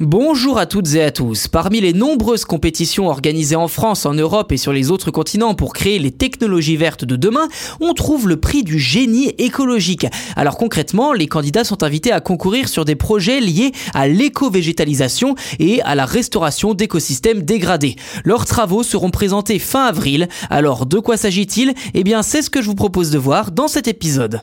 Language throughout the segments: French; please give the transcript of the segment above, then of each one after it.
Bonjour à toutes et à tous. Parmi les nombreuses compétitions organisées en France, en Europe et sur les autres continents pour créer les technologies vertes de demain, on trouve le prix du génie écologique. Alors concrètement, les candidats sont invités à concourir sur des projets liés à l'éco-végétalisation et à la restauration d'écosystèmes dégradés. Leurs travaux seront présentés fin avril. Alors de quoi s'agit-il? Eh bien c'est ce que je vous propose de voir dans cet épisode.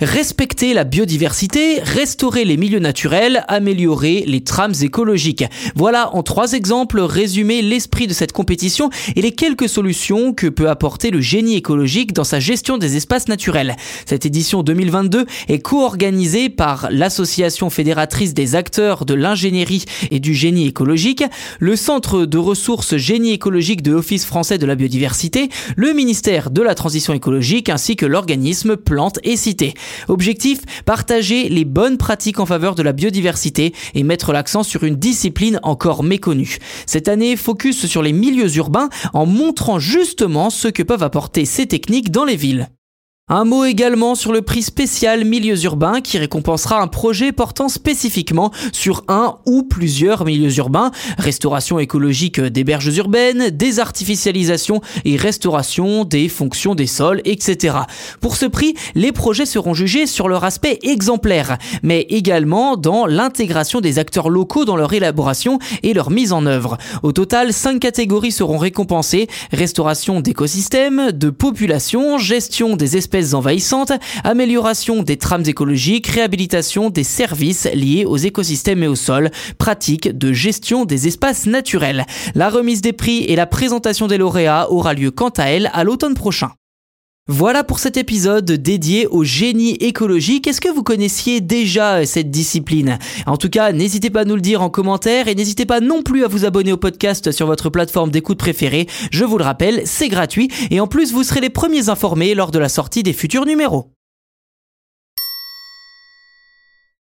Respecter la biodiversité, restaurer les milieux naturels, améliorer les trames écologiques. Voilà en trois exemples résumé l'esprit de cette compétition et les quelques solutions que peut apporter le génie écologique dans sa gestion des espaces naturels. Cette édition 2022 est co-organisée par l'Association fédératrice des acteurs de l'ingénierie et du génie écologique, le Centre de ressources génie écologique de l'Office français de la biodiversité, le ministère de la transition écologique ainsi que l'organisme Plantes et Cité. Objectif, partager les bonnes pratiques en faveur de la biodiversité et mettre l'accent sur une discipline encore méconnue. Cette année, focus sur les milieux urbains en montrant justement ce que peuvent apporter ces techniques dans les villes. Un mot également sur le prix spécial Milieux urbains qui récompensera un projet portant spécifiquement sur un ou plusieurs milieux urbains, restauration écologique des berges urbaines, désartificialisation et restauration des fonctions des sols, etc. Pour ce prix, les projets seront jugés sur leur aspect exemplaire, mais également dans l'intégration des acteurs locaux dans leur élaboration et leur mise en œuvre. Au total, cinq catégories seront récompensées, restauration d'écosystèmes, de population, gestion des espèces envahissantes, amélioration des trames écologiques, réhabilitation des services liés aux écosystèmes et au sol, pratique de gestion des espaces naturels. La remise des prix et la présentation des lauréats aura lieu quant à elle à l'automne prochain. Voilà pour cet épisode dédié au génie écologique. Est-ce que vous connaissiez déjà cette discipline? En tout cas, n'hésitez pas à nous le dire en commentaire et n'hésitez pas non plus à vous abonner au podcast sur votre plateforme d'écoute préférée. Je vous le rappelle, c'est gratuit et en plus vous serez les premiers informés lors de la sortie des futurs numéros.